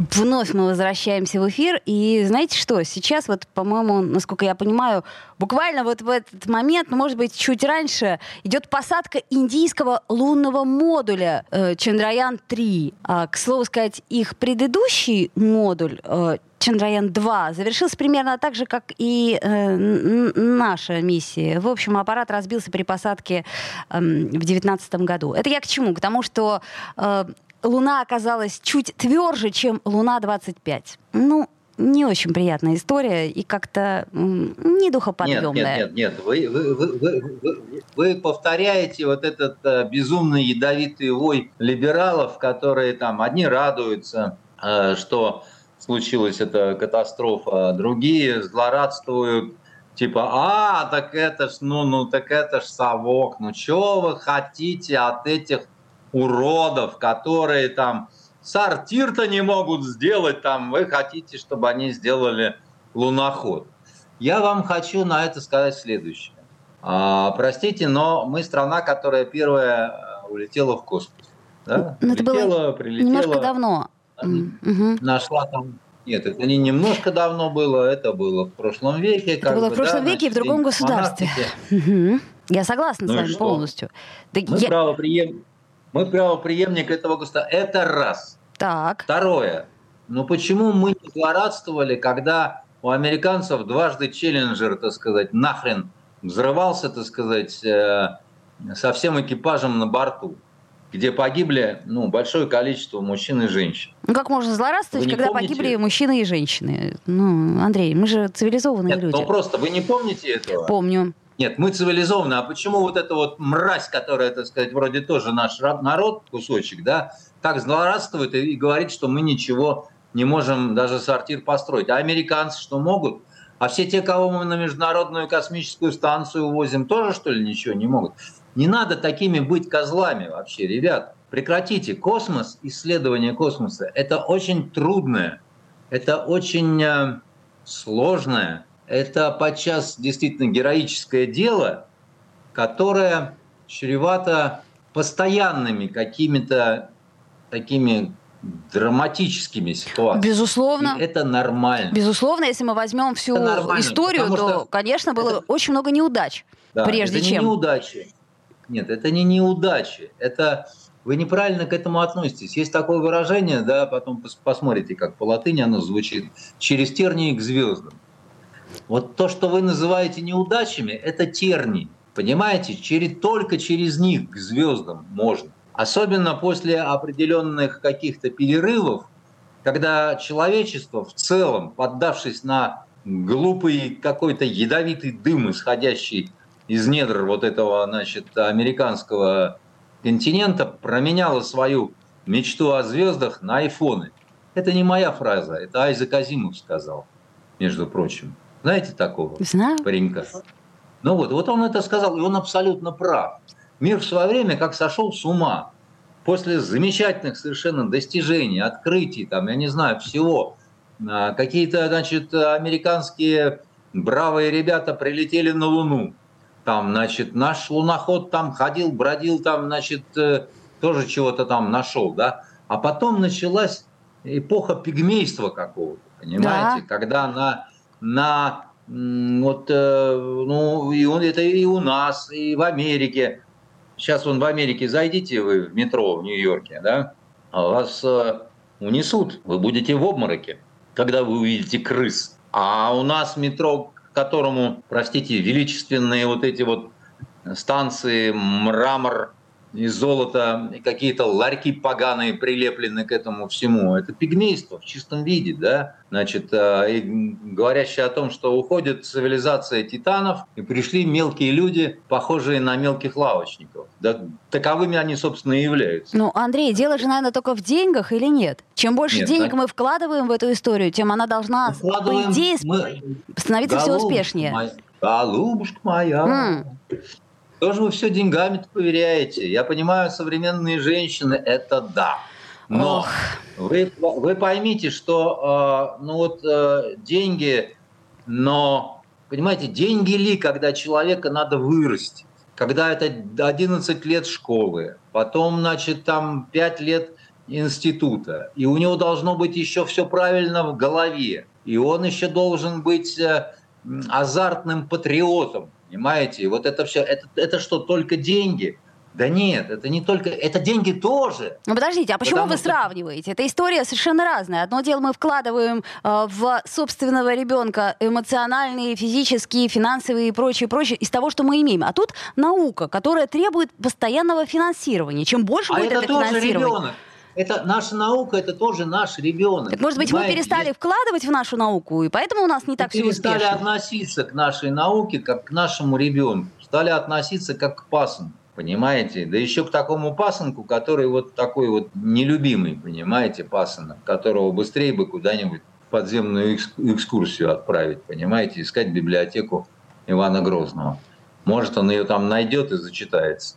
вновь мы возвращаемся в эфир. И знаете что? Сейчас вот, по-моему, насколько я понимаю, буквально вот в этот момент, ну, может быть, чуть раньше, идет посадка индийского лунного модуля э, Чандраян-3. А, к слову сказать, их предыдущий модуль э, Чандраян-2 завершился примерно так же, как и э, наша миссия. В общем, аппарат разбился при посадке э, в 2019 году. Это я к чему? К тому, что э, Луна оказалась чуть тверже, чем Луна-25. Ну, не очень приятная история и как-то не духоподъемная. Нет, нет, нет, нет. Вы, вы, вы, вы, вы повторяете вот этот э, безумный ядовитый вой либералов, которые там одни радуются, э, что случилась эта катастрофа, другие злорадствуют, типа, а, так это ж, ну, ну, так это ж совок, ну, что вы хотите от этих уродов, которые там сортир-то не могут сделать, там вы хотите, чтобы они сделали луноход. Я вам хочу на это сказать следующее. А, простите, но мы страна, которая первая э, улетела в космос. Да? Но ну, это было прилетела, немножко давно. Нашла там нет, это не немножко давно было, это было в прошлом веке. Это было бы, в прошлом да, веке и в другом государстве. Угу. Я согласна ну с вами полностью. Да мы я... правоприем... Мы правоприемник этого государства. Это раз. Так. Второе. Ну почему мы не злорадствовали, когда у американцев дважды челленджер, так сказать, нахрен взрывался, так сказать, э, со всем экипажем на борту, где погибли ну, большое количество мужчин и женщин. Ну как можно злорадствовать, когда помните? погибли мужчины и женщины? Ну, Андрей, мы же цивилизованные Нет, люди. Ну просто вы не помните этого? Помню. Нет, мы цивилизованные. А почему вот эта вот мразь, которая, так сказать, вроде тоже наш народ, кусочек, да, так злорадствует и, говорит, что мы ничего не можем даже сортир построить. А американцы что могут? А все те, кого мы на Международную космическую станцию увозим, тоже, что ли, ничего не могут? Не надо такими быть козлами вообще, ребят. Прекратите. Космос, исследование космоса – это очень трудное, это очень э, сложное, это подчас действительно героическое дело, которое чревато постоянными какими-то такими драматическими ситуациями. Безусловно. И это нормально. Безусловно, если мы возьмем всю историю, то, что конечно, было это... очень много неудач. Да, прежде это чем. Не неудачи. Нет, это не неудачи. Это вы неправильно к этому относитесь. Есть такое выражение, да, потом посмотрите, как по латыни оно звучит. Через тернии к звездам. Вот то, что вы называете неудачами, это терни. Понимаете, через, только через них к звездам можно. Особенно после определенных каких-то перерывов, когда человечество в целом, поддавшись на глупый какой-то ядовитый дым, исходящий из недр вот этого, значит, американского континента, променяло свою мечту о звездах на айфоны. Это не моя фраза, это Айзек Азимов сказал, между прочим. Знаете такого Знаю. паренька? Ну вот, вот он это сказал, и он абсолютно прав. Мир в свое время как сошел с ума. После замечательных совершенно достижений, открытий, там, я не знаю, всего, а, какие-то, значит, американские бравые ребята прилетели на Луну. Там, значит, наш луноход там ходил, бродил, там, значит, э, тоже чего-то там нашел, да. А потом началась эпоха пигмейства какого-то, понимаете, да. когда на на вот, э, ну, и он, это и у нас, и в Америке. Сейчас он в Америке, зайдите вы в метро в Нью-Йорке, да, вас э, унесут, вы будете в обмороке, когда вы увидите крыс. А у нас метро, к которому, простите, величественные вот эти вот станции, мрамор, и золото, и какие-то ларьки поганые прилеплены к этому всему. Это пигмейство в чистом виде, да? Значит, э, и говорящее о том, что уходит цивилизация титанов, и пришли мелкие люди, похожие на мелких лавочников. Да, таковыми они, собственно, и являются. Ну, Андрей, дело же, наверное, только в деньгах или нет? Чем больше нет, денег да? мы вкладываем в эту историю, тем она должна, по идее, мы... становиться все успешнее. Моя, голубушка моя. Тоже вы все деньгами поверяете. Я понимаю, современные женщины – это да. Но вы, вы поймите, что э, ну вот, э, деньги, но, понимаете, деньги ли, когда человека надо вырастить? Когда это 11 лет школы, потом, значит, там 5 лет института, и у него должно быть еще все правильно в голове, и он еще должен быть э, азартным патриотом, понимаете? Вот это все, это, это что, только деньги – да нет, это не только, это деньги тоже. Ну подождите, а почему Потому вы что... сравниваете? Это история совершенно разная. Одно дело мы вкладываем э, в собственного ребенка эмоциональные, физические, финансовые и прочее, прочее из того, что мы имеем. А тут наука, которая требует постоянного финансирования. Чем больше а будет это, это финансирование. Ребенок. Это наша наука, это тоже наш ребенок. Так, может быть, мы перестали есть... вкладывать в нашу науку, и поэтому у нас не мы так все успешно. перестали относиться к нашей науке, как к нашему ребенку. Стали относиться как к пасынку понимаете? Да еще к такому пасынку, который вот такой вот нелюбимый, понимаете, пасынок, которого быстрее бы куда-нибудь подземную экскурсию отправить, понимаете, искать библиотеку Ивана Грозного. Может, он ее там найдет и зачитается.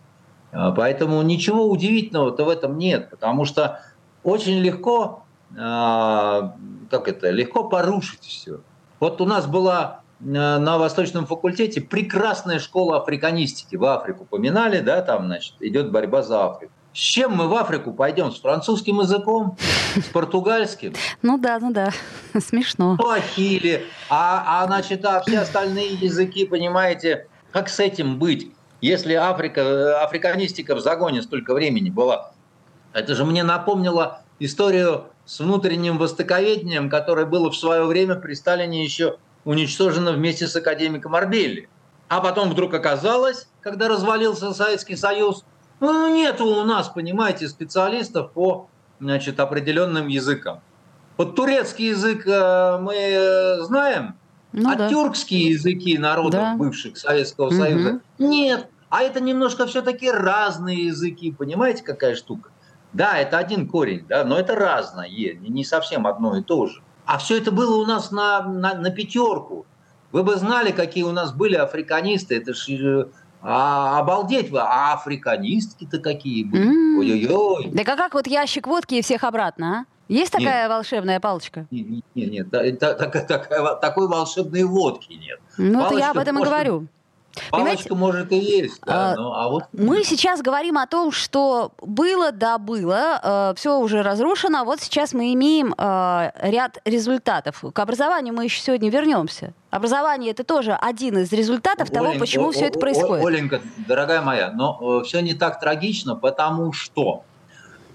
А, поэтому ничего удивительного-то в этом нет, потому что очень легко, а, как это, легко порушить все. Вот у нас была Э, на Восточном факультете прекрасная школа африканистики. В Африку поминали, да, там, значит, идет борьба за Африку. С чем мы в Африку пойдем? С французским языком? С португальским? Ну да, ну да. Смешно. Плохили. А, а значит, а все остальные языки, понимаете, как с этим быть? Если Африка, африканистика в загоне столько времени была, это же мне напомнило историю с внутренним востоковедением, которое было в свое время при Сталине еще уничтожена вместе с академиком Арбелли. А потом вдруг оказалось, когда развалился Советский Союз, ну, нет у нас, понимаете, специалистов по значит, определенным языкам. Вот турецкий язык э, мы знаем, ну, а да. тюркские языки народов да. бывших Советского угу. Союза нет. А это немножко все-таки разные языки, понимаете, какая штука? Да, это один корень, да, но это разное, не совсем одно и то же. А все это было у нас на, на, на пятерку. Вы бы знали, какие у нас были африканисты. Это ж э, а, обалдеть вы, а африканистки-то какие были. Mm. Ой-ой-ой. Да как, как вот ящик водки и всех обратно, а? Есть такая нет. волшебная палочка? Нет, нет, нет, нет так, так, такой волшебной водки нет. Ну, это я об этом и говорю. Палочка, может, и есть, да, а, но, а вот... Мы сейчас говорим о том, что было, да, было, э, все уже разрушено, а вот сейчас мы имеем э, ряд результатов. К образованию мы еще сегодня вернемся. Образование это тоже один из результатов Оленька, того, почему о, все это происходит. Оленька, дорогая моя, но э, все не так трагично, потому что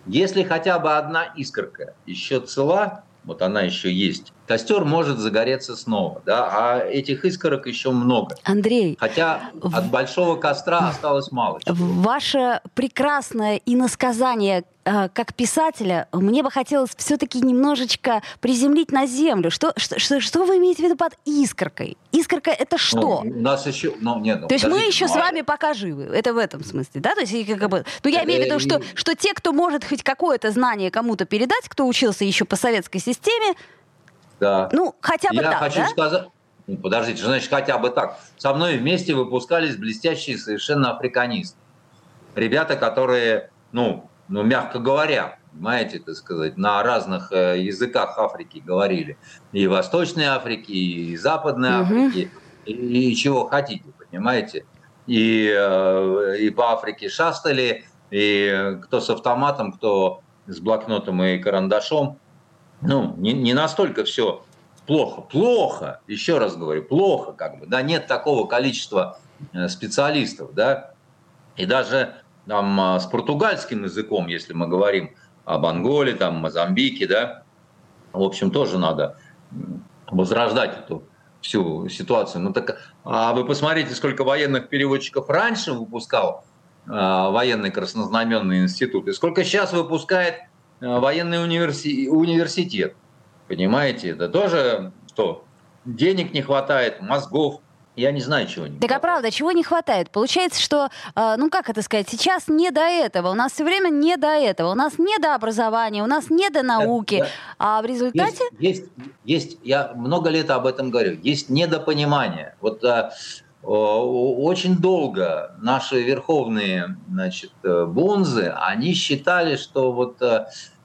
если хотя бы одна искорка еще цела, вот она еще есть, костер может загореться снова, да, а этих искорок еще много. Андрей. Хотя от большого костра осталось мало. Чего. Ваше прекрасное иносказание как писателя, мне бы хотелось все-таки немножечко приземлить на землю. Что, что, что, вы имеете в виду под искоркой? Искорка это ну, что? Ну, у нас еще, ну, нет, ну, То есть мы еще ну, с вами пока живы. Это в этом смысле, да? То есть, как бы, ну, я имею в виду, что, что те, кто может хоть какое-то знание кому-то передать, кто учился еще по советской системе, да. Ну, хотя бы Я так, хочу да? сказать... Ну, подождите, значит, хотя бы так. Со мной вместе выпускались блестящие совершенно африканисты. Ребята, которые, ну, ну мягко говоря, понимаете, так сказать, на разных э, языках Африки говорили. И Восточной Африки, и Западной угу. Африки, и, и чего хотите, понимаете. И, э, и по Африке шастали, и кто с автоматом, кто с блокнотом и карандашом ну, не, не настолько все плохо. Плохо, еще раз говорю, плохо как бы. Да, нет такого количества э, специалистов, да. И даже там а, с португальским языком, если мы говорим об Анголе, там, Мозамбике, да, в общем, тоже надо возрождать эту всю ситуацию. Ну так, а вы посмотрите, сколько военных переводчиков раньше выпускал а, военный краснознаменный институт, и сколько сейчас выпускает Э, военный универси... университет. Понимаете, это тоже что? Денег не хватает, мозгов, я не знаю, чего не Так а правда, чего не хватает? Получается, что, э, ну как это сказать, сейчас не до этого, у нас все время не до этого, у нас не до образования, у нас не до науки, да, да. а в результате... Есть, есть, есть, я много лет об этом говорю, есть недопонимание. Вот э, очень долго наши верховные значит, бонзы, они считали, что вот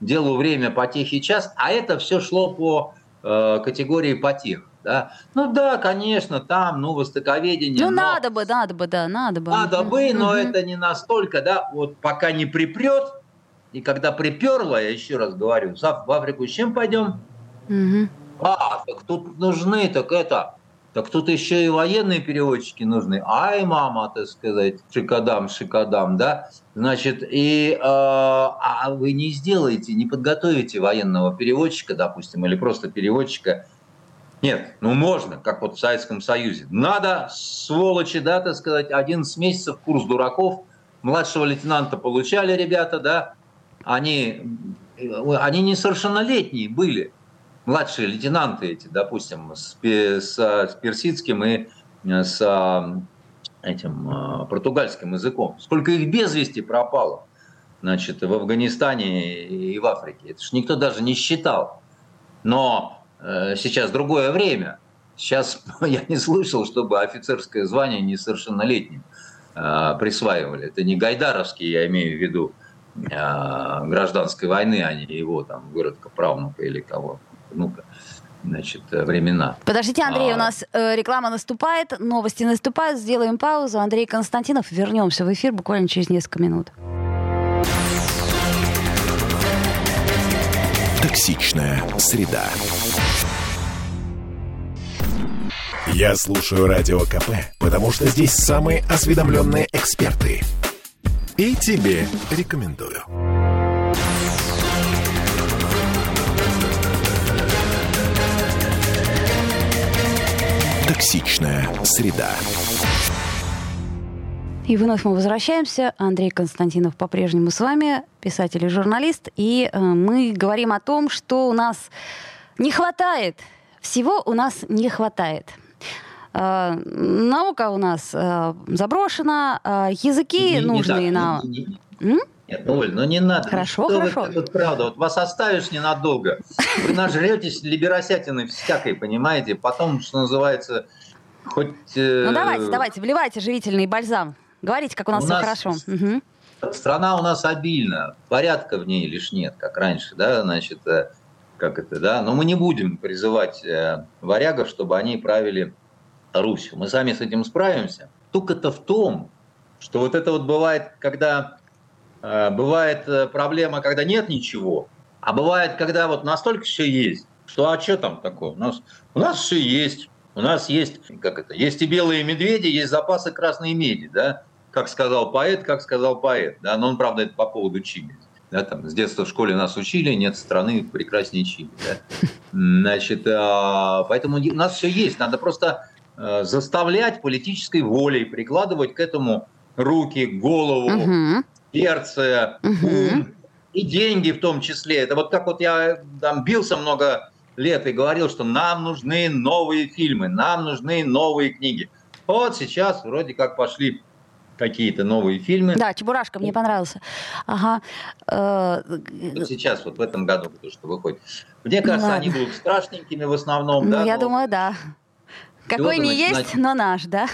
делу время, потехи час, а это все шло по категории потех. Да? Ну да, конечно, там, ну, востоковедение. Ну, но... надо бы, надо бы, да, надо бы. Надо бы, но угу. это не настолько, да, вот пока не припрет, и когда приперло, я еще раз говорю, в Африку с чем пойдем? Угу. А, так тут нужны, так это, так тут еще и военные переводчики нужны. Ай, мама, так сказать, шикадам, шикадам, да? Значит, и э, а вы не сделаете, не подготовите военного переводчика, допустим, или просто переводчика нет, ну можно, как вот в Советском Союзе. Надо, сволочи, да, так сказать, 11 месяцев курс дураков. Младшего лейтенанта получали ребята, да. Они, они несовершеннолетние были. Младшие лейтенанты эти, допустим, с, с, с персидским и с этим а, португальским языком. Сколько их без вести пропало, значит, в Афганистане и в Африке. Это ж никто даже не считал. Но Э, сейчас другое время. Сейчас я не слышал, чтобы офицерское звание несовершеннолетним э, присваивали. Это не Гайдаровский, я имею в виду, э, гражданской войны, а не его там выродка, правнука или кого. Ну-ка значит, времена. Подождите, Андрей, а... у нас э, реклама наступает, новости наступают, сделаем паузу. Андрей Константинов, вернемся в эфир буквально через несколько минут. Токсичная среда. Я слушаю Радио КП, потому что здесь самые осведомленные эксперты. И тебе рекомендую. Токсичная среда. И вновь мы возвращаемся. Андрей Константинов по-прежнему с вами, писатель и журналист. И э, мы говорим о том, что у нас не хватает. Всего у нас не хватает. Э, наука у нас э, заброшена, э, языки не, нужные не нам. Не, не, нет, ну, Оль, ну не надо. Хорошо, ну, хорошо. Вы, вот правда, вот вас оставишь ненадолго. Вы нажретесь либеросятины всякой, понимаете? Потом, что называется, хоть... Э... Ну давайте, давайте, вливайте живительный бальзам. Говорите, как у нас у все нас хорошо. Угу. Страна у нас обильна, порядка в ней лишь нет, как раньше, да, значит, как это, да, но мы не будем призывать варягов, чтобы они правили Русью. Мы сами с этим справимся. Только-то в том, что вот это вот бывает, когда э, бывает э, проблема, когда нет ничего, а бывает, когда вот настолько все есть, что а что там такое? У нас, у нас все есть. У нас есть, как это, есть и белые медведи, есть запасы красной меди, да, как сказал поэт, как сказал поэт, да, но он, правда, это по поводу Чили. Да, там, с детства в школе нас учили, нет страны прекраснее Чили. Да. Значит, а, поэтому у нас все есть, надо просто заставлять политической волей, прикладывать к этому руки, голову, угу. сердце, угу. ум и деньги в том числе. Это вот как вот я там бился много лет и говорил, что нам нужны новые фильмы, нам нужны новые книги. Вот сейчас вроде как пошли какие-то новые фильмы. Да, Чебурашка мне понравился. Ага. Э, сейчас, вот в этом году, то, что выходит. Мне кажется, ну, они будут страшненькими в основном. Ну, да, я но... думаю, да. Какой не начинать... есть, но наш, да?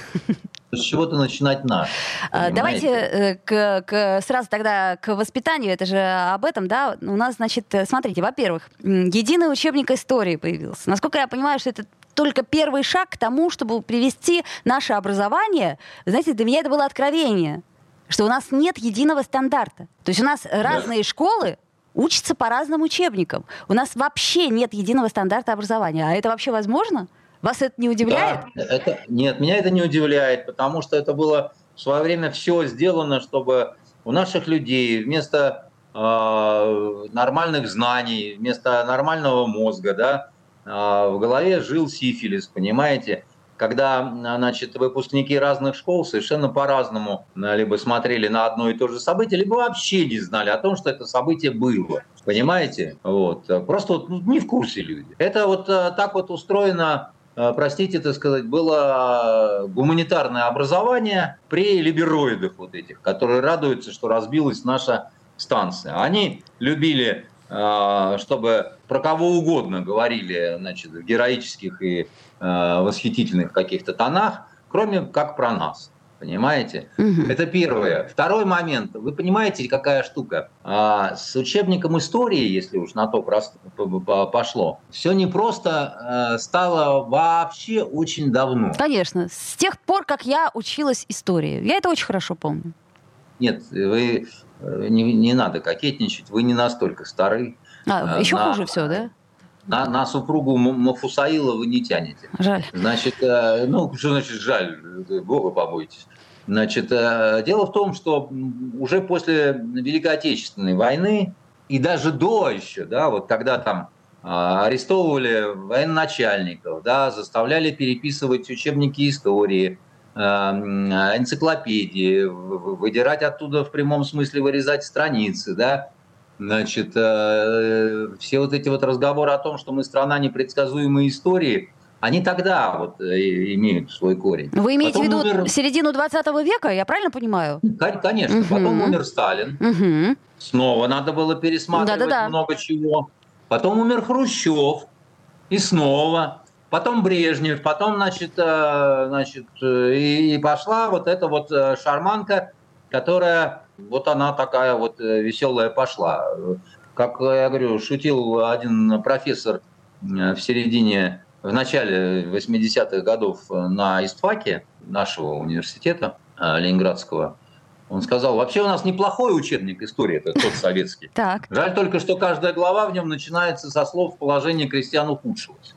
С чего-то начинать наш. А, давайте э, к, к, сразу тогда к воспитанию. Это же об этом, да? У нас, значит, э, смотрите, во-первых, единый учебник истории появился. Насколько я понимаю, что это только первый шаг к тому, чтобы привести наше образование. Знаете, для меня это было откровение, что у нас нет единого стандарта. То есть у нас да. разные школы, учатся по разным учебникам. У нас вообще нет единого стандарта образования. А это вообще возможно? Вас это не удивляет? Да, это, нет, меня это не удивляет, потому что это было в свое время все сделано, чтобы у наших людей вместо э, нормальных знаний, вместо нормального мозга, да, э, в голове жил сифилис, понимаете? Когда, значит, выпускники разных школ совершенно по-разному либо смотрели на одно и то же событие, либо вообще не знали о том, что это событие было. Понимаете? Вот. Просто вот, ну, не в курсе люди. Это вот э, так вот устроено Э, простите, так сказать, было гуманитарное образование при либероидах вот этих, которые радуются, что разбилась наша станция. Они любили, э, чтобы про кого угодно говорили значит, в героических и э, восхитительных каких-то тонах, кроме как про нас. Понимаете? Угу. Это первое. Второй момент. Вы понимаете, какая штука? А, с учебником истории, если уж на то пошло, все не просто э, стало вообще очень давно. Конечно. С тех пор, как я училась истории. Я это очень хорошо помню. Нет, вы э, не, не надо кокетничать, вы не настолько старый. А, э, еще на, хуже все, да? На, на супругу Мафусаила вы не тянете. Жаль. Значит, э, ну, что значит жаль? Бога побойтесь. Значит, э, дело в том, что уже после Великой Отечественной войны и даже до еще, да, вот когда там а, арестовывали военачальников, да, заставляли переписывать учебники истории, э, энциклопедии, выдирать оттуда в прямом смысле вырезать страницы, да, Значит, э, все вот эти вот разговоры о том, что мы страна непредсказуемой истории, они тогда вот э, имеют свой корень. Вы имеете Потом в виду умер... середину 20 века, я правильно понимаю? Конечно. Угу. Потом умер Сталин. Угу. Снова надо было пересматривать Да-да-да. много чего. Потом умер Хрущев. И снова. Потом Брежнев. Потом, значит, э, значит и, и пошла вот эта вот шарманка, которая вот она такая вот э, веселая пошла. Как я говорю, шутил один профессор э, в середине, в начале 80-х годов на истфаке нашего университета э, Ленинградского. Он сказал, вообще у нас неплохой учебник истории, это тот советский. Так. Жаль только, что каждая глава в нем начинается со слов «положение крестьян ухудшилось».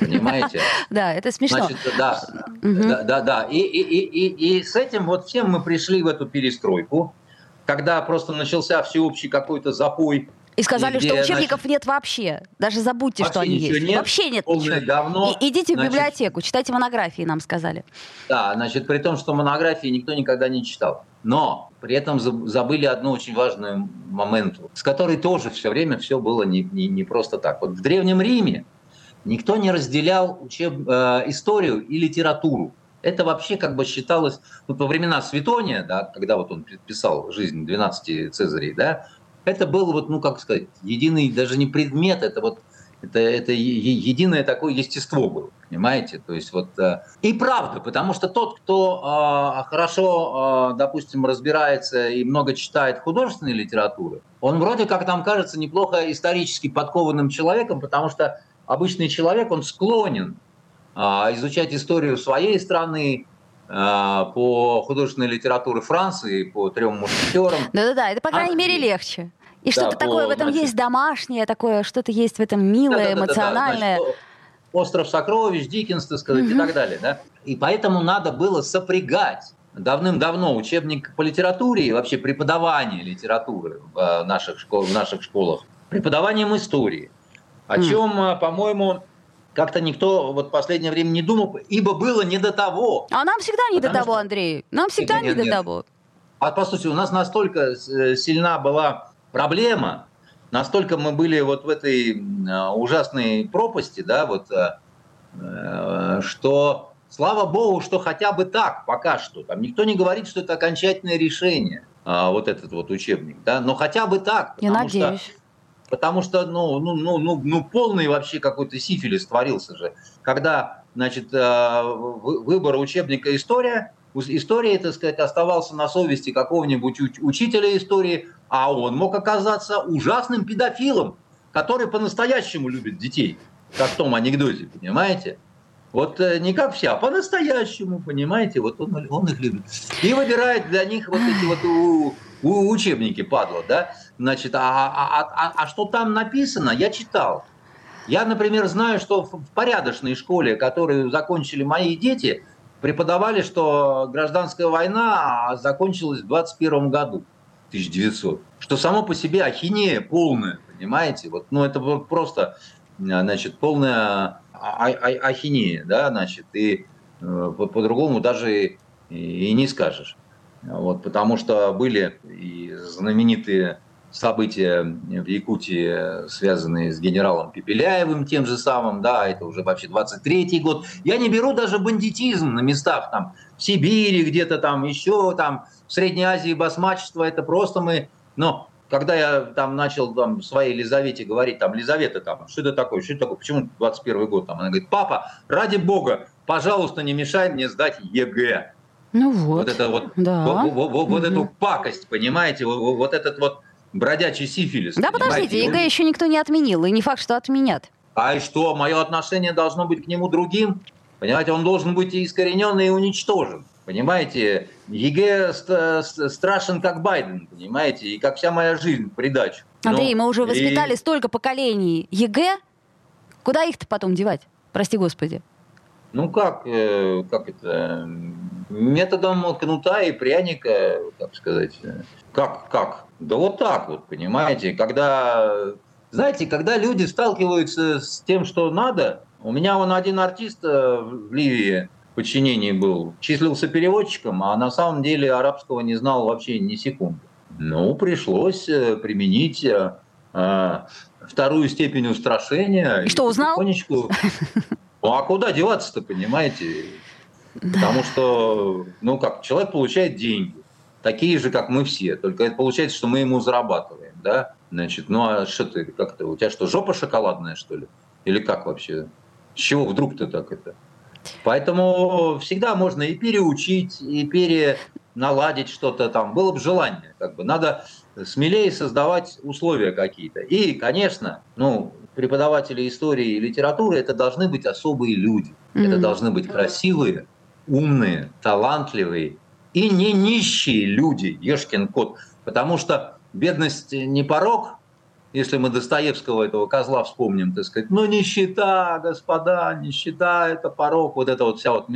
Понимаете? Да, это смешно. Значит, да, да, да, да. И, и, и, и с этим вот всем мы пришли в эту перестройку когда просто начался всеобщий какой-то запой. И сказали, где, что учебников значит, нет вообще. Даже забудьте, что они есть. Нет, вообще нет ничего. Говно. И, идите значит, в библиотеку, читайте монографии, нам сказали. Да, значит, при том, что монографии никто никогда не читал. Но при этом забыли одну очень важную момент, с которой тоже все время все было не, не, не просто так. Вот в Древнем Риме никто не разделял учеб, э, историю и литературу. Это вообще как бы считалось, ну, во времена Светония, да, когда вот он писал «Жизнь 12 Цезарей», да, это был вот, ну, как сказать, единый, даже не предмет, это вот, это, это единое такое естество было, понимаете? То есть вот, э, и правда, потому что тот, кто э, хорошо, э, допустим, разбирается и много читает художественной литературы, он вроде как нам кажется неплохо исторически подкованным человеком, потому что обычный человек, он склонен а, изучать историю своей страны, а, по художественной литературе Франции, по трем мушкетерам. Да-да-да, это, по крайней Англии. мере, легче. И что-то да, такое по, в этом значит, есть домашнее, такое, что-то есть в этом милое, да, да, эмоциональное. Да, да, значит, Остров сокровищ, Диккенс, так сказать, угу. и так далее. Да? И поэтому надо было сопрягать давным-давно учебник по литературе и вообще преподавание литературы в наших, школ, в наших школах преподаванием истории. О чем, по-моему, как-то никто вот в последнее время не думал, ибо было не до того. А нам всегда не до того, что... Андрей. Нам всегда нет, не нет, до нет. того. А по сути, у нас настолько э, сильна была проблема, настолько мы были вот в этой ужасной пропасти, да, вот, э, что слава богу, что хотя бы так пока что. Там никто не говорит, что это окончательное решение, а, вот этот вот учебник, да, но хотя бы так. Я надеюсь. Что потому что, ну, ну, ну, ну, ну полный вообще какой-то сифилис творился же. Когда, значит, э, выбор учебника «История», история, так сказать, оставался на совести какого-нибудь учителя истории, а он мог оказаться ужасным педофилом, который по-настоящему любит детей, как в том анекдоте, понимаете? Вот э, не как все, а по-настоящему, понимаете? Вот он, он их любит. И выбирает для них вот эти вот у, учебники, падла, да? Значит, а, а, а, а что там написано, я читал. Я, например, знаю, что в порядочной школе, которую закончили мои дети, преподавали, что гражданская война закончилась в 21 году, 1900. Что само по себе ахинея полная, понимаете? Вот, ну, это просто, значит, полная а, а, ахинея, да, значит, и э, по-другому даже и не скажешь. Вот, потому что были и знаменитые события в Якутии, связанные с генералом Пепеляевым тем же самым, да, это уже вообще 23-й год. Я не беру даже бандитизм на местах, там, в Сибири где-то там, еще там, в Средней Азии басмачество, это просто мы, но когда я там начал там своей Лизавете говорить, там, Лизавета, там, что это такое, что это такое, почему 21 год, там, она говорит, папа, ради бога, пожалуйста, не мешай мне сдать ЕГЭ. Ну вот. Вот это вот, да. вот, вот, вот, вот эту пакость, понимаете, вот, вот- этот вот бродячий сифилис. Да, подождите, ЕГЭ еще никто не отменил, и не факт, что отменят. А и что, мое отношение должно быть к нему другим? Понимаете, он должен быть и искоренен, и уничтожен. Понимаете, ЕГЭ ст- ст- страшен, как Байден, понимаете, и как вся моя жизнь придачу. Андрей, Ну, мы уже и- воспитали столько поколений ЕГЭ. Куда их-то потом девать? Прости господи. Ну как, э, как это, методом кнута и пряника, как сказать, э, как, как? Да вот так вот, понимаете, когда, знаете, когда люди сталкиваются с тем, что надо, у меня вон один артист э, в Ливии подчинении был, числился переводчиком, а на самом деле арабского не знал вообще ни секунды. Ну, пришлось э, применить э, вторую степень устрашения. И что, узнал? Потихонечку... Ну, а куда деваться-то, понимаете? Потому что, ну как, человек получает деньги, такие же, как мы все, только это получается, что мы ему зарабатываем, да? Значит, ну а что ты, как это, у тебя что, жопа шоколадная, что ли? Или как вообще? С чего вдруг ты так это? Поэтому всегда можно и переучить, и переналадить что-то там. Было бы желание. Как бы. Надо смелее создавать условия какие-то. И, конечно, ну, преподаватели истории и литературы это должны быть особые люди. Это Мгм. должны быть красивые, умные, талантливые и не нищие люди, ешкин кот. Потому что бедность не порог, если мы Достоевского этого козла вспомним, так сказать, ну нищета, господа, нищета, это порог, вот это вот вся вот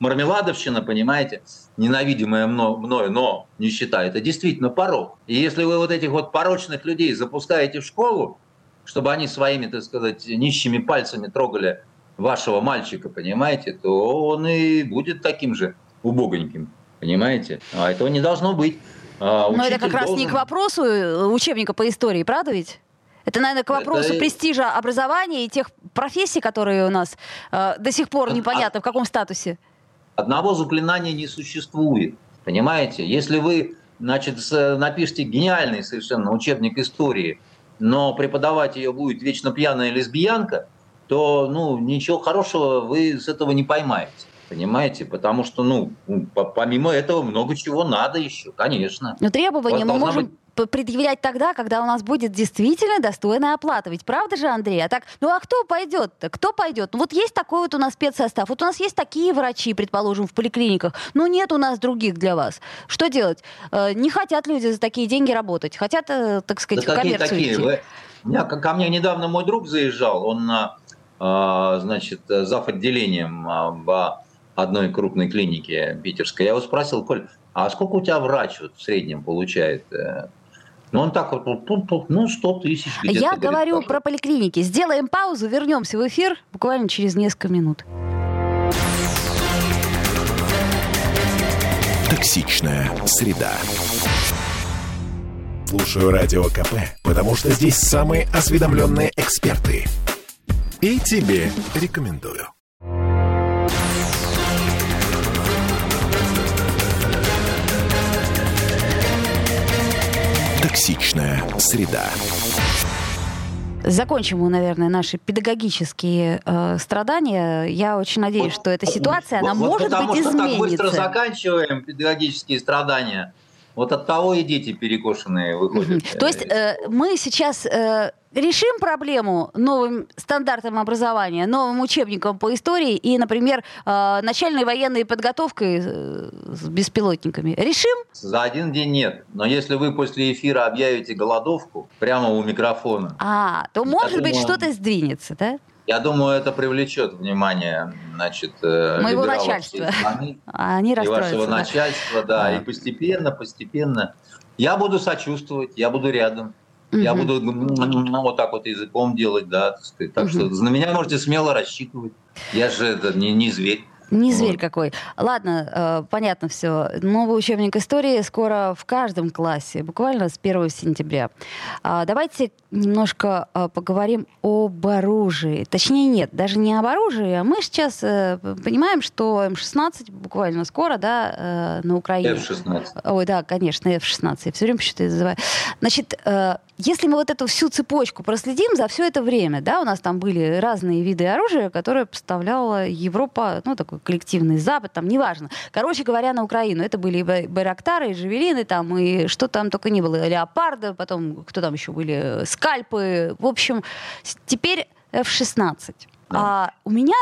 мармеладовщина, понимаете, ненавидимая мно- мною, но нищета, это действительно порог. И если вы вот этих вот порочных людей запускаете в школу, чтобы они своими, так сказать, нищими пальцами трогали вашего мальчика, понимаете, то он и будет таким же убогоньким, понимаете? А этого не должно быть. А Но это как раз не к вопросу э, учебника по истории, правда ведь? Это, наверное, к Это вопросу и- престижа образования и тех профессий, которые у нас э, до сих пор непонятно в каком статусе. Одного заклинания не существует. Понимаете? Если вы значит, напишите гениальный совершенно учебник истории, но преподавать ее будет вечно пьяная лесбиянка, то ну, ничего хорошего вы с этого не поймаете. Понимаете? Потому что, ну, по- помимо этого много чего надо еще, конечно. Но требования мы можем быть- предъявлять тогда, когда у нас будет действительно достойная оплата. Ведь правда же, Андрей? А так, ну а кто пойдет-то? Кто пойдет? Ну вот есть такой вот у нас спецсостав. Вот у нас есть такие врачи, предположим, в поликлиниках. Но нет у нас других для вас. Что делать? Э, Не хотят люди за такие деньги работать. Хотят, э, так Да сказать, в какие коммерцию такие? идти. Вы- меня, ко мне недавно мой друг заезжал, он, а, а, значит, зав. отделением а, в одной крупной клинике питерской. Я его спросил, Коль, а сколько у тебя врач вот в среднем получает? э?» Ну, он так вот, ну, 100 тысяч где-то. Я говорит, говорю пожалуйста. про поликлиники. Сделаем паузу, вернемся в эфир буквально через несколько минут. Токсичная среда. Слушаю радио КП, потому что здесь самые осведомленные эксперты. И тебе рекомендую. Токсичная среда. Закончим мы, наверное, наши педагогические э, страдания. Я очень надеюсь, что эта ситуация, она Вот- вот может потому быть что так быстро изменится. заканчиваем педагогические страдания. Вот от того и дети перекошенные выходят. То есть э, мы сейчас э, решим проблему новым стандартом образования, новым учебником по истории и, например, э, начальной военной подготовкой э, с беспилотниками. Решим? За один день нет. Но если вы после эфира объявите голодовку прямо у микрофона, А, то, может быть, думаю- что-то сдвинется, да? я думаю, это привлечет внимание значит, э, Моего начальства. страны А Они и вашего да. начальства, да. Да. И постепенно, постепенно. Я буду сочувствовать, я буду рядом. Я Мгм. буду ну, вот так вот языком делать, да, так сказать. Так что на меня можете смело рассчитывать. Я же это не, не зверь. Не зверь Вот. какой. Ладно, э, понятно все. Новый учебник истории скоро в каждом классе, буквально с 1 сентября. А, давайте немножко э, поговорим об оружии. Точнее, нет, даже не об оружии, а мы сейчас э, понимаем, что М-16 буквально скоро, да, на Украине. F-16. Ой, да, конечно, F-16. Я все время что-то называю. Значит, если мы вот эту всю цепочку проследим за все это время, да, у нас там были разные виды оружия, которые поставляла Европа, ну, такой коллективный Запад, там, неважно. Короче говоря, на Украину. Это были и Байрактары, и Жавелины, там, и что там только не было. Леопарды, потом, кто там еще были, Скальпы. В общем, теперь F-16. Да. А у меня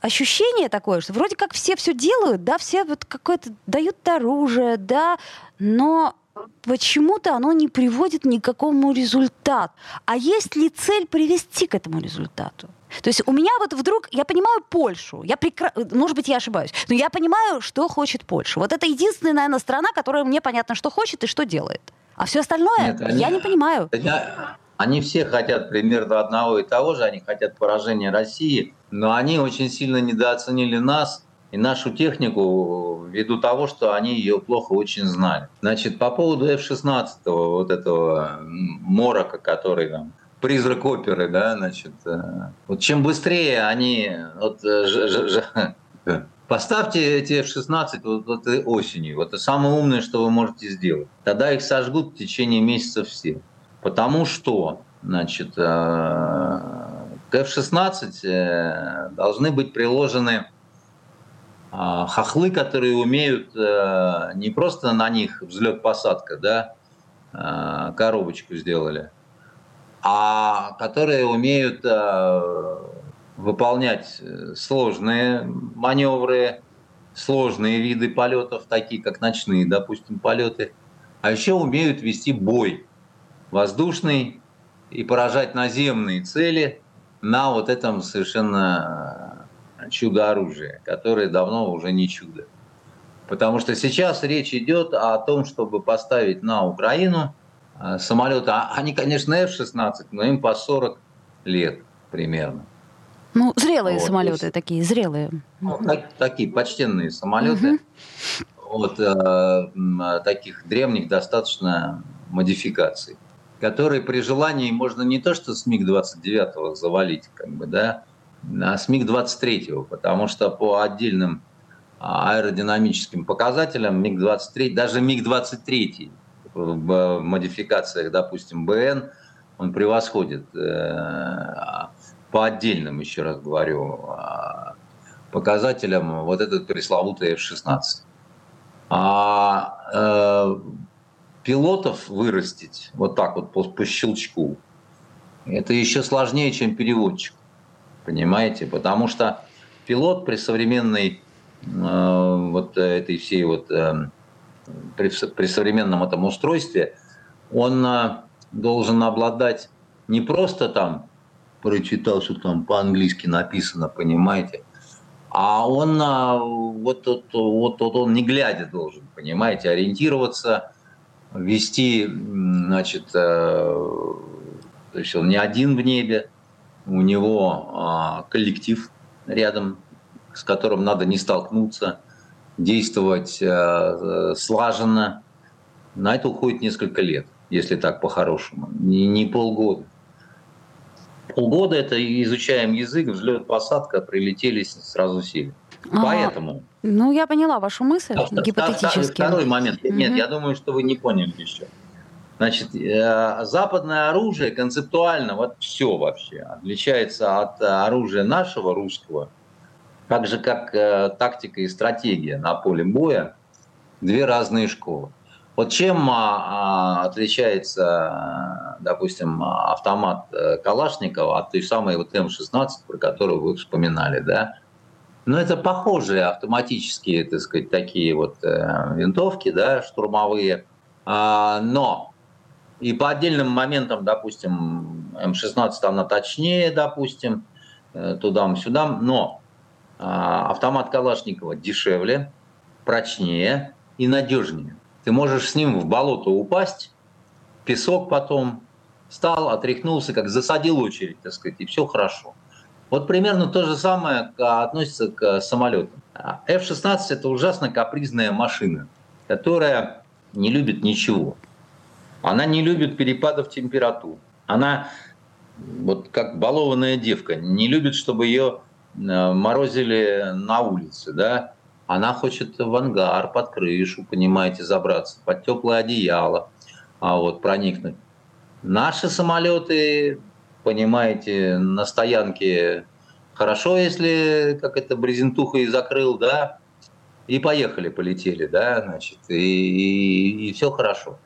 ощущение такое, что вроде как все все делают, да, все вот какое-то дают оружие, да, но почему-то оно не приводит ни к какому результату. А есть ли цель привести к этому результату? То есть у меня вот вдруг, я понимаю Польшу, я прекра... может быть, я ошибаюсь, но я понимаю, что хочет Польша. Вот это единственная, наверное, страна, которая мне понятно, что хочет и что делает. А все остальное Нет, они, я не понимаю. Они все хотят примерно одного и того же, они хотят поражения России, но они очень сильно недооценили нас и нашу технику ввиду того, что они ее плохо очень знали. Значит, по поводу F-16, вот этого морока, который там, призрак оперы, да, значит, э, вот чем быстрее они, вот, ж, ж, ж, Поставьте эти F-16 вот, вот осенью. Вот это самое умное, что вы можете сделать. Тогда их сожгут в течение месяца все. Потому что значит, э, к F-16 э, должны быть приложены хохлы, которые умеют э, не просто на них взлет-посадка, да, коробочку сделали, а которые умеют выполнять сложные маневры, сложные виды полетов, такие как ночные, допустим, полеты, а еще умеют вести бой воздушный и поражать наземные цели на вот этом совершенно э, чудо-оружие, которое давно уже не чудо. Потому что сейчас речь идет о том, чтобы поставить на Украину э, самолеты. А они, конечно, F-16, но им по 40 лет примерно. Ну, зрелые вот, самолеты есть, такие, зрелые. Ну, так, такие почтенные самолеты. Угу. Вот э, таких древних достаточно модификаций который при желании можно не то что с МиГ-29 завалить, как бы, да, с МиГ-23, потому что по отдельным а, аэродинамическим показателям МиГ-23, даже МиГ-23 в модификациях, допустим, БН, он превосходит э, по отдельным, еще раз говорю, а, показателям вот этот пресловутый F-16. А э, пилотов вырастить вот так вот по, по щелчку, это еще сложнее, чем переводчик. Понимаете? Потому что пилот при современной э, вот этой всей вот э, при, при современном этом устройстве, он э, должен обладать не просто там прочитал, что там по-английски написано, понимаете, а он э, вот, вот, вот, вот он не глядя должен, понимаете, ориентироваться вести, значит, э, то есть он не один в небе, у него а, коллектив рядом, с которым надо не столкнуться, действовать э, слаженно. На это уходит несколько лет, если так по-хорошему, не, не полгода. Полгода это изучаем язык, взлет, посадка, прилетели, сразу сели. А, Поэтому ну, я поняла вашу мысль, Просто гипотетически. Второй момент. Угу. Нет, я думаю, что вы не поняли еще. Значит, э, западное оружие концептуально, вот все вообще, отличается от оружия нашего русского, так же как э, тактика и стратегия на поле боя, две разные школы. Вот чем а, а, отличается, допустим, автомат э, Калашникова от той самой вот М-16, про которую вы вспоминали, да? Но это похожие автоматические, так сказать, такие вот э, винтовки, да, штурмовые. А, но и по отдельным моментам, допустим, М16 она точнее, допустим, э, туда-сюда, но э, автомат Калашникова дешевле, прочнее и надежнее. Ты можешь с ним в болото упасть, песок потом, встал, отряхнулся, как засадил очередь, так сказать, и все хорошо. Вот примерно то же самое относится к самолетам. F-16 – это ужасно капризная машина, которая не любит ничего. Она не любит перепадов температур. Она, вот как балованная девка, не любит, чтобы ее э, морозили на улице. Да? Она хочет в ангар, под крышу, понимаете, забраться, под теплое одеяло, а вот проникнуть. Наши самолеты, понимаете, на стоянке хорошо, если как это и закрыл, да, и поехали, полетели, да, значит, и, и, и все хорошо.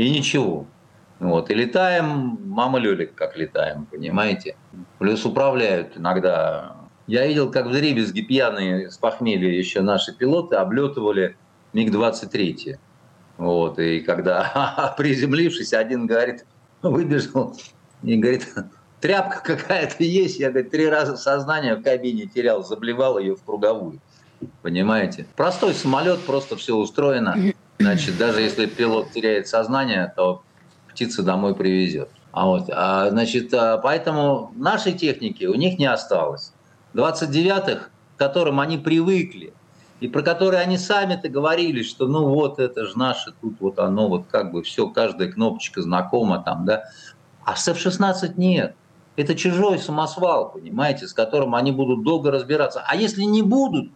И ничего. Вот, и летаем, мама Лёлик, как летаем, понимаете? Плюс управляют иногда. Я видел, как в дребезги пьяные с похмелья еще наши пилоты облетывали МиГ-23. Вот, и когда приземлившись, один говорит, выбежал и говорит, тряпка какая-то есть. Я, говорит, три раза сознание в кабине терял, заблевал ее в круговую. Понимаете? Простой самолет, просто все устроено. Значит, даже если пилот теряет сознание, то птица домой привезет. А вот, а, значит, а, поэтому нашей техники у них не осталось. 29-х, к которым они привыкли, и про которые они сами-то говорили, что ну вот это же наше, тут вот оно, вот как бы все, каждая кнопочка знакома там, да. А с F-16 нет. Это чужой самосвал, понимаете, с которым они будут долго разбираться. А если не будут,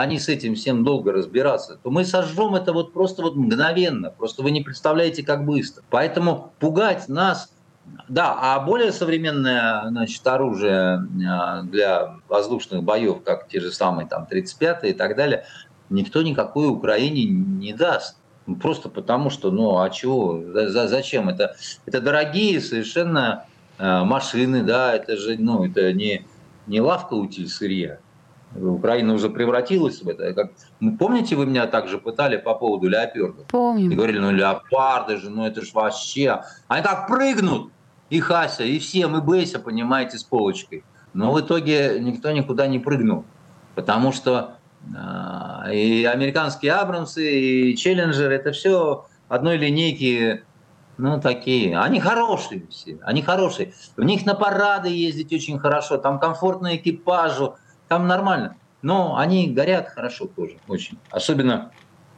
они с этим всем долго разбираться, то мы сожжем это вот просто вот мгновенно. Просто вы не представляете, как быстро. Поэтому пугать нас да, а более современное значит, оружие а, для воздушных боев, как те же самые там 35-е и так далее, никто никакой Украине не даст. Ну, просто потому что, ну, а чего, за, зачем? Это, это дорогие совершенно э, машины, да, это же, ну, это не, не лавка утиль сырья. Украина уже превратилась в это. Как... Ну, помните, вы меня также пытали по поводу леопардов? Помню. И говорили, ну леопарды же, ну это же вообще... Они как прыгнут, и Хася, и всем, и Бейся, понимаете, с полочкой. Но в итоге никто никуда не прыгнул. Потому что э, и американские Абрамсы, и Челленджер, это все одной линейки ну, такие. Они хорошие все, они хорошие. В них на парады ездить очень хорошо, там комфортно экипажу, там нормально. Но они горят хорошо тоже, очень. Особенно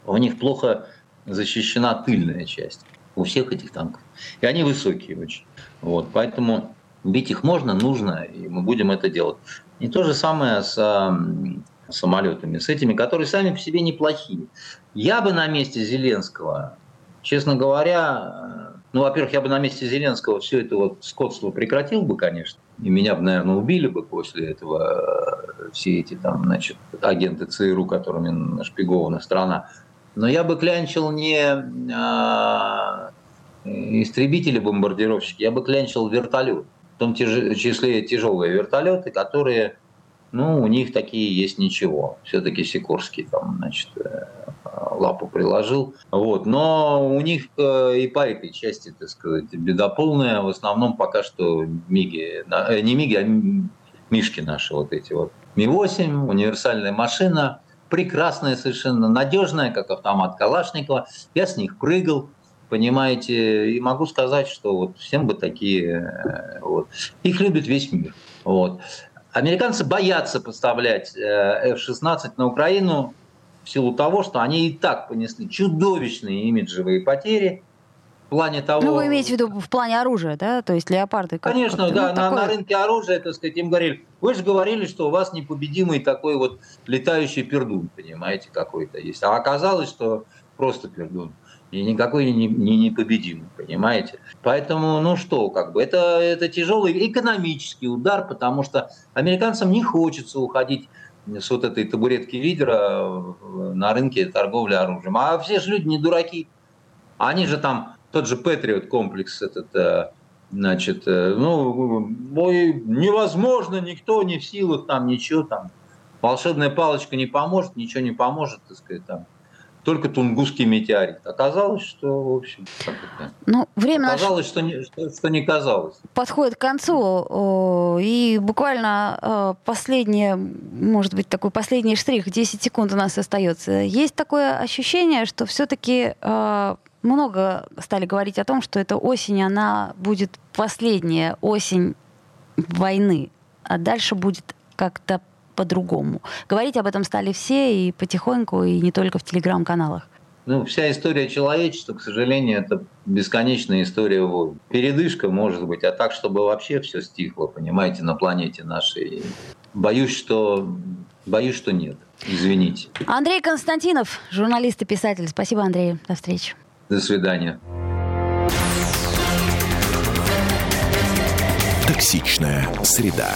у них плохо защищена тыльная часть у всех этих танков. И они высокие очень. Вот, поэтому бить их можно, нужно, и мы будем это делать. И то же самое с э, самолетами, с этими, которые сами по себе неплохие. Я бы на месте Зеленского, честно говоря, ну, во-первых, я бы на месте Зеленского все это вот скотство прекратил бы, конечно. И меня бы, наверное, убили бы после этого э, все эти там, значит, агенты ЦРУ, которыми нашпигована страна. Но я бы клянчил не а, истребители, бомбардировщики, я бы клянчил вертолет. В том числе тяжелые вертолеты, которые, ну, у них такие есть ничего. Все-таки Сикорский там, значит, э, лапу приложил. Вот. Но у них э, и по этой части, так сказать, беда полная. В основном пока что Миги, э, не Миги, а Мишки наши вот эти вот. Ми-8, универсальная машина, прекрасная совершенно, надежная, как автомат Калашникова. Я с них прыгал, понимаете, и могу сказать, что вот всем бы такие, вот. их любит весь мир. Вот. Американцы боятся поставлять F-16 на Украину, в силу того, что они и так понесли чудовищные имиджевые потери в плане того... Ну, вы имеете в виду в плане оружия, да? То есть леопарды? Как, Конечно, как да. Ну, на, такое... на рынке оружия, так сказать, им говорили, вы же говорили, что у вас непобедимый такой вот летающий пердун, понимаете, какой-то есть. А оказалось, что просто пердун. И никакой не, не непобедимый, понимаете? Поэтому, ну что, как бы, это, это тяжелый экономический удар, потому что американцам не хочется уходить с вот этой табуретки лидера на рынке торговли оружием. А все же люди не дураки. Они же там, тот же Патриот комплекс этот, э, значит, э, ну, невозможно, никто не в силах там ничего там. Волшебная палочка не поможет, ничего не поможет, так сказать, там только Тунгусский метеорит. Оказалось, что, в общем? Ну, время Оказалось, что не, что, что не казалось. Подходит к концу, и буквально э, последнее, может быть, такой последний штрих, 10 секунд у нас остается. Есть такое ощущение, что все-таки э, много стали говорить о том, что эта осень, она будет последняя осень войны, а дальше будет как-то по-другому. Говорить об этом стали все и потихоньку, и не только в телеграм-каналах. Ну, вся история человечества, к сожалению, это бесконечная история войн. Передышка, может быть, а так, чтобы вообще все стихло, понимаете, на планете нашей. Боюсь, что, боюсь, что нет. Извините. Андрей Константинов, журналист и писатель. Спасибо, Андрей. До встречи. До свидания. Токсичная среда.